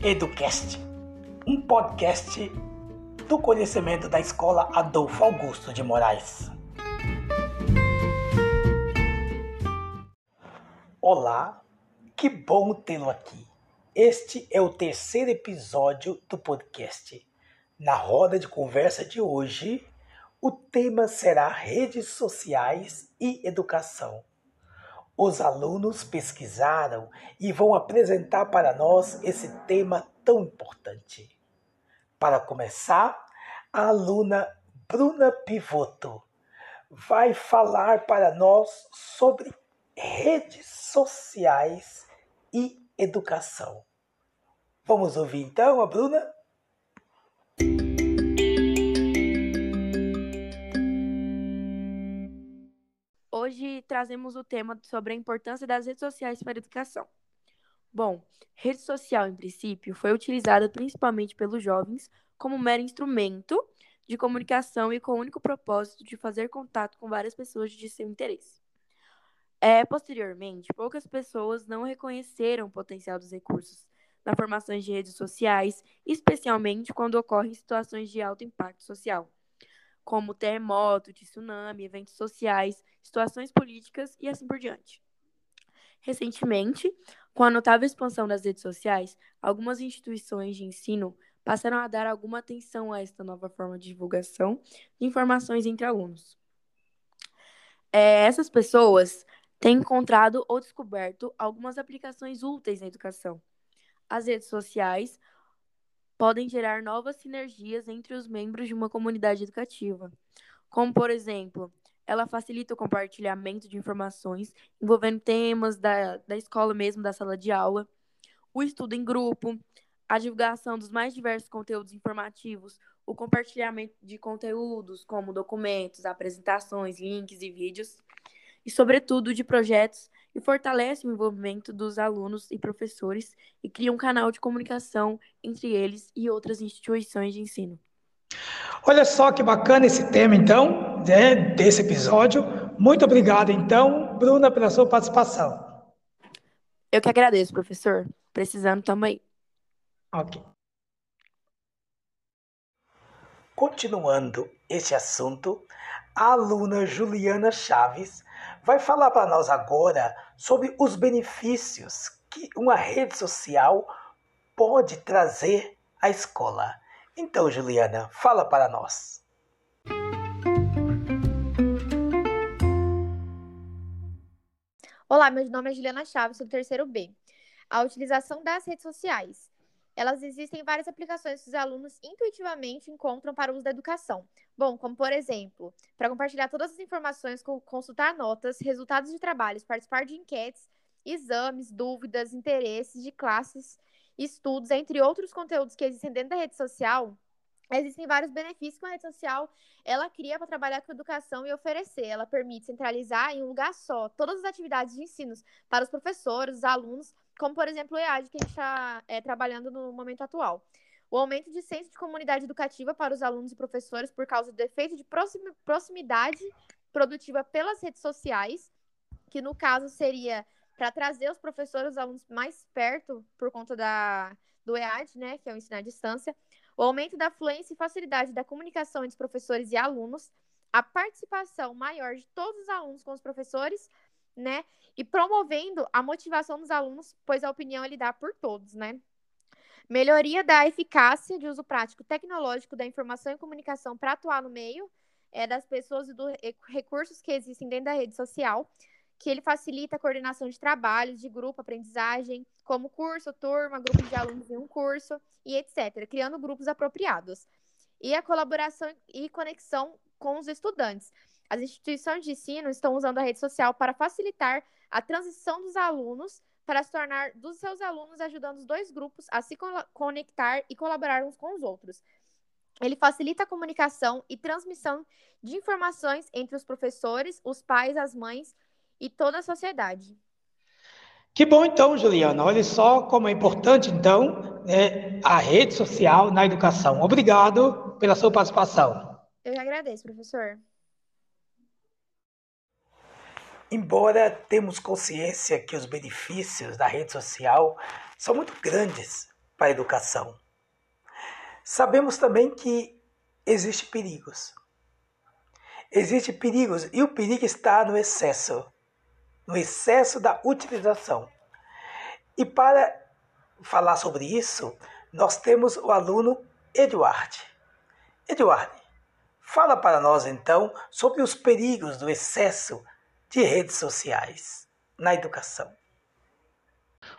Educast, um podcast do conhecimento da Escola Adolfo Augusto de Moraes. Olá, que bom tê-lo aqui. Este é o terceiro episódio do podcast. Na roda de conversa de hoje, o tema será redes sociais e educação. Os alunos pesquisaram e vão apresentar para nós esse tema tão importante. Para começar, a aluna Bruna Pivoto vai falar para nós sobre redes sociais e educação. Vamos ouvir então a Bruna? Hoje trazemos o tema sobre a importância das redes sociais para a educação. Bom, rede social, em princípio, foi utilizada principalmente pelos jovens como mero instrumento de comunicação e com o único propósito de fazer contato com várias pessoas de seu interesse. É, posteriormente, poucas pessoas não reconheceram o potencial dos recursos na formação de redes sociais, especialmente quando ocorrem situações de alto impacto social, como terremoto, tsunami, eventos sociais, situações políticas e assim por diante. Recentemente, com a notável expansão das redes sociais, algumas instituições de ensino passaram a dar alguma atenção a esta nova forma de divulgação de informações entre alunos. É, essas pessoas têm encontrado ou descoberto algumas aplicações úteis na educação. As redes sociais podem gerar novas sinergias entre os membros de uma comunidade educativa, como, por exemplo, ela facilita o compartilhamento de informações envolvendo temas da, da escola mesmo, da sala de aula, o estudo em grupo, a divulgação dos mais diversos conteúdos informativos, o compartilhamento de conteúdos como documentos, apresentações, links e vídeos, e, sobretudo, de projetos e fortalece o envolvimento dos alunos e professores e cria um canal de comunicação entre eles e outras instituições de ensino. Olha só que bacana esse tema, então, né, desse episódio. Muito obrigado, então, Bruna, pela sua participação. Eu que agradeço, professor. Precisando também. Ok. Continuando este assunto, a aluna Juliana Chaves vai falar para nós agora sobre os benefícios que uma rede social pode trazer à escola. Então, Juliana, fala para nós. Olá, meu nome é Juliana Chaves, sou do terceiro B. A utilização das redes sociais. Elas existem várias aplicações que os alunos intuitivamente encontram para o uso da educação. Bom, como por exemplo, para compartilhar todas as informações, consultar notas, resultados de trabalhos, participar de enquetes, exames, dúvidas, interesses de classes estudos, entre outros conteúdos que existem dentro da rede social, existem vários benefícios que a rede social ela cria para trabalhar com educação e oferecer. Ela permite centralizar em um lugar só todas as atividades de ensino para os professores, os alunos, como por exemplo o EAD que a gente está é, trabalhando no momento atual. O aumento de senso de comunidade educativa para os alunos e professores por causa do efeito de proximidade produtiva pelas redes sociais, que no caso seria para trazer os professores os alunos mais perto por conta da, do EAD, né, que é o ensino à distância, o aumento da fluência e facilidade da comunicação entre os professores e alunos, a participação maior de todos os alunos com os professores, né, e promovendo a motivação dos alunos, pois a opinião é lidar por todos, né. Melhoria da eficácia de uso prático tecnológico da informação e comunicação para atuar no meio é, das pessoas e dos recursos que existem dentro da rede social, que ele facilita a coordenação de trabalhos, de grupo, aprendizagem, como curso, turma, grupo de alunos em um curso e etc., criando grupos apropriados. E a colaboração e conexão com os estudantes. As instituições de ensino estão usando a rede social para facilitar a transição dos alunos para se tornar dos seus alunos, ajudando os dois grupos a se conectar e colaborar uns com os outros. Ele facilita a comunicação e transmissão de informações entre os professores, os pais, as mães e toda a sociedade. Que bom então, Juliana. Olha só como é importante então né, a rede social na educação. Obrigado pela sua participação. Eu que agradeço, professor. Embora temos consciência que os benefícios da rede social são muito grandes para a educação. Sabemos também que existem perigos. Existem perigos e o perigo está no excesso, no excesso da utilização. E para falar sobre isso, nós temos o aluno Eduardo. Eduardo, fala para nós então sobre os perigos do excesso de redes sociais na educação.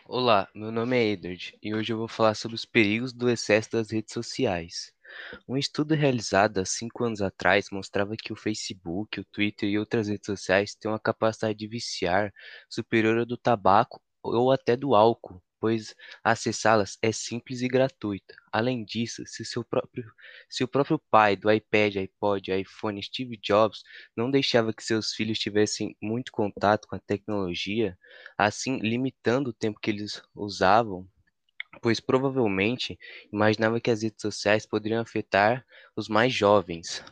Olá, meu nome é Edward e hoje eu vou falar sobre os perigos do excesso das redes sociais. Um estudo realizado há cinco anos atrás mostrava que o Facebook, o Twitter e outras redes sociais têm uma capacidade de viciar superior à do tabaco ou até do álcool, pois acessá-las é simples e gratuita. Além disso, se, seu próprio, se o próprio pai do iPad, iPod, iPhone, Steve Jobs não deixava que seus filhos tivessem muito contato com a tecnologia, assim limitando o tempo que eles usavam, pois provavelmente imaginava que as redes sociais poderiam afetar os mais jovens.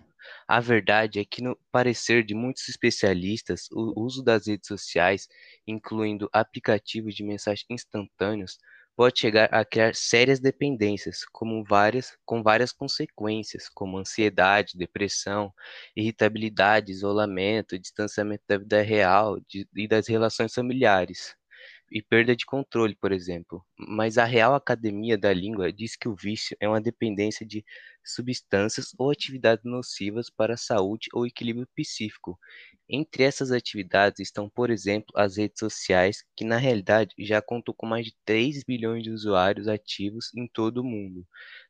A verdade é que, no parecer de muitos especialistas, o uso das redes sociais, incluindo aplicativos de mensagens instantâneos, pode chegar a criar sérias dependências, como várias, com várias consequências, como ansiedade, depressão, irritabilidade, isolamento, distanciamento da vida real de, e das relações familiares e perda de controle, por exemplo. Mas a Real Academia da Língua diz que o vício é uma dependência de substâncias ou atividades nocivas para a saúde ou equilíbrio psíquico. Entre essas atividades estão, por exemplo, as redes sociais, que na realidade já contam com mais de 3 bilhões de usuários ativos em todo o mundo.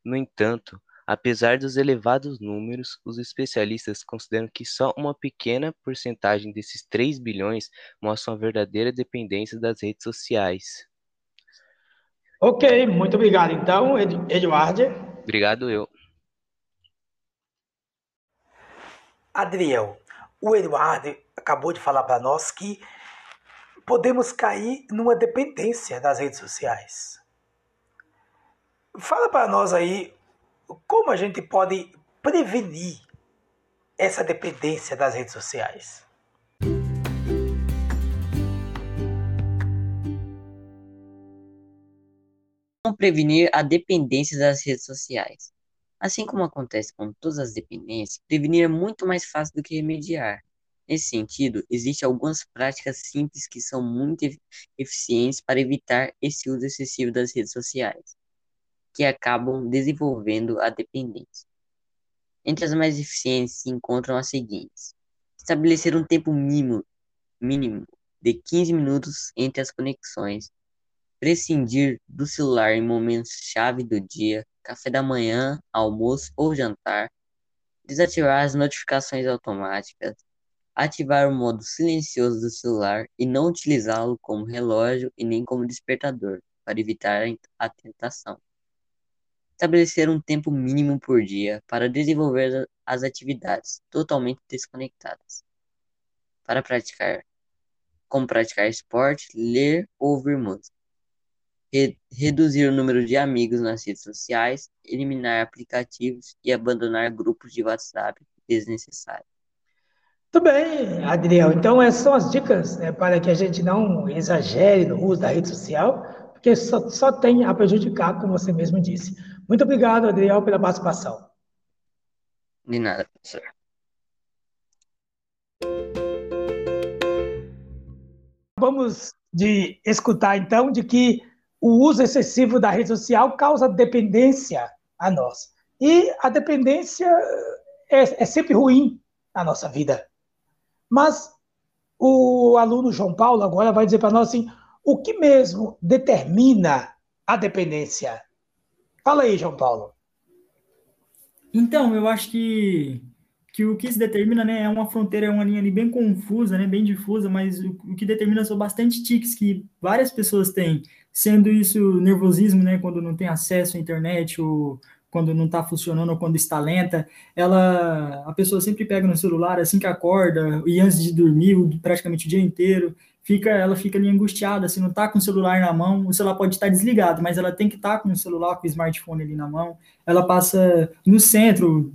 No entanto, Apesar dos elevados números, os especialistas consideram que só uma pequena porcentagem desses 3 bilhões mostram a verdadeira dependência das redes sociais. Ok, muito obrigado então, Eduardo. Obrigado eu. Adriel, o Eduardo acabou de falar para nós que podemos cair numa dependência das redes sociais. Fala para nós aí como a gente pode prevenir essa dependência das redes sociais? Como prevenir a dependência das redes sociais? Assim como acontece com todas as dependências, prevenir é muito mais fácil do que remediar. Nesse sentido, existem algumas práticas simples que são muito eficientes para evitar esse uso excessivo das redes sociais que acabam desenvolvendo a dependência. Entre as mais eficientes se encontram as seguintes: estabelecer um tempo mínimo, mínimo de 15 minutos entre as conexões, prescindir do celular em momentos-chave do dia, café da manhã, almoço ou jantar, desativar as notificações automáticas, ativar o modo silencioso do celular e não utilizá-lo como relógio e nem como despertador, para evitar a tentação estabelecer um tempo mínimo por dia para desenvolver as atividades totalmente desconectadas. Para praticar, como praticar esporte, ler ou ouvir música. Re reduzir o número de amigos nas redes sociais, eliminar aplicativos e abandonar grupos de WhatsApp desnecessários. Tudo bem, Adriel. Então, essas são as dicas né, para que a gente não exagere no uso da rede social, porque só, só tem a prejudicar, como você mesmo disse. Muito obrigado, Adriel, pela participação. De nada, professor. Vamos de escutar então de que o uso excessivo da rede social causa dependência a nós. E a dependência é, é sempre ruim na nossa vida. Mas o aluno João Paulo agora vai dizer para nós assim, o que mesmo determina a dependência? Fala aí, João Paulo. Então, eu acho que, que o que se determina né, é uma fronteira, é uma linha ali bem confusa, né, bem difusa, mas o, o que determina são bastante tiques que várias pessoas têm, sendo isso nervosismo, né, quando não tem acesso à internet ou quando não está funcionando ou quando está lenta, ela a pessoa sempre pega no celular assim que acorda e antes de dormir praticamente o dia inteiro fica ela fica ali angustiada se não está com o celular na mão o celular pode estar desligado mas ela tem que estar tá com o celular com o smartphone ali na mão ela passa no centro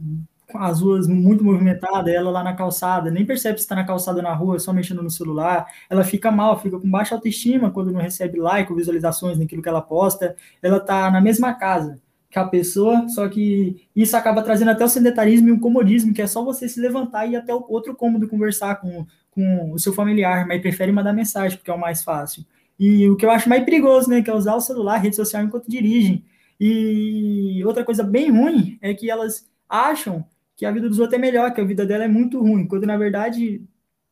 as ruas muito movimentadas, ela lá na calçada, nem percebe se está na calçada na rua, só mexendo no celular. Ela fica mal, fica com baixa autoestima quando não recebe like ou visualizações naquilo que ela posta. Ela está na mesma casa que a pessoa, só que isso acaba trazendo até o sedentarismo e o comodismo, que é só você se levantar e ir até o outro cômodo conversar com, com o seu familiar, mas prefere mandar mensagem, porque é o mais fácil. E o que eu acho mais perigoso, né, que é usar o celular, rede social enquanto dirigem. E outra coisa bem ruim é que elas acham que a vida dos outros é melhor, que a vida dela é muito ruim, quando na verdade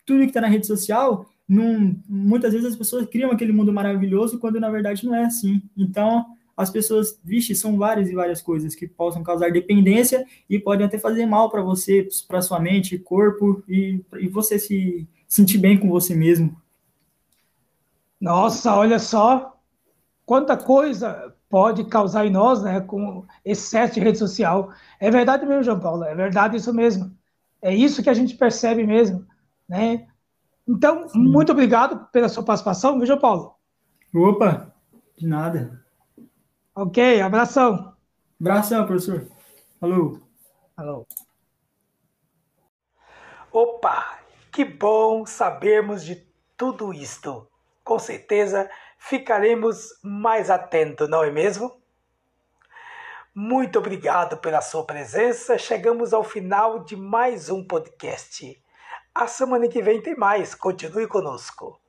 tudo que está na rede social, muitas vezes as pessoas criam aquele mundo maravilhoso, quando na verdade não é assim. Então, as pessoas, vixe, são várias e várias coisas que possam causar dependência e podem até fazer mal para você, para sua mente, corpo e, e você se sentir bem com você mesmo. Nossa, olha só quanta coisa pode causar em nós, né, com excesso de rede social. É verdade mesmo, João Paulo, é verdade isso mesmo. É isso que a gente percebe mesmo, né? Então, Sim. muito obrigado pela sua participação, viu, João Paulo? Opa, de nada. Ok, abração. Abração, professor. Falou. Falou. Opa, que bom sabermos de tudo isto. Com certeza ficaremos mais atentos, não é mesmo? Muito obrigado pela sua presença. Chegamos ao final de mais um podcast. A semana que vem tem mais. Continue conosco.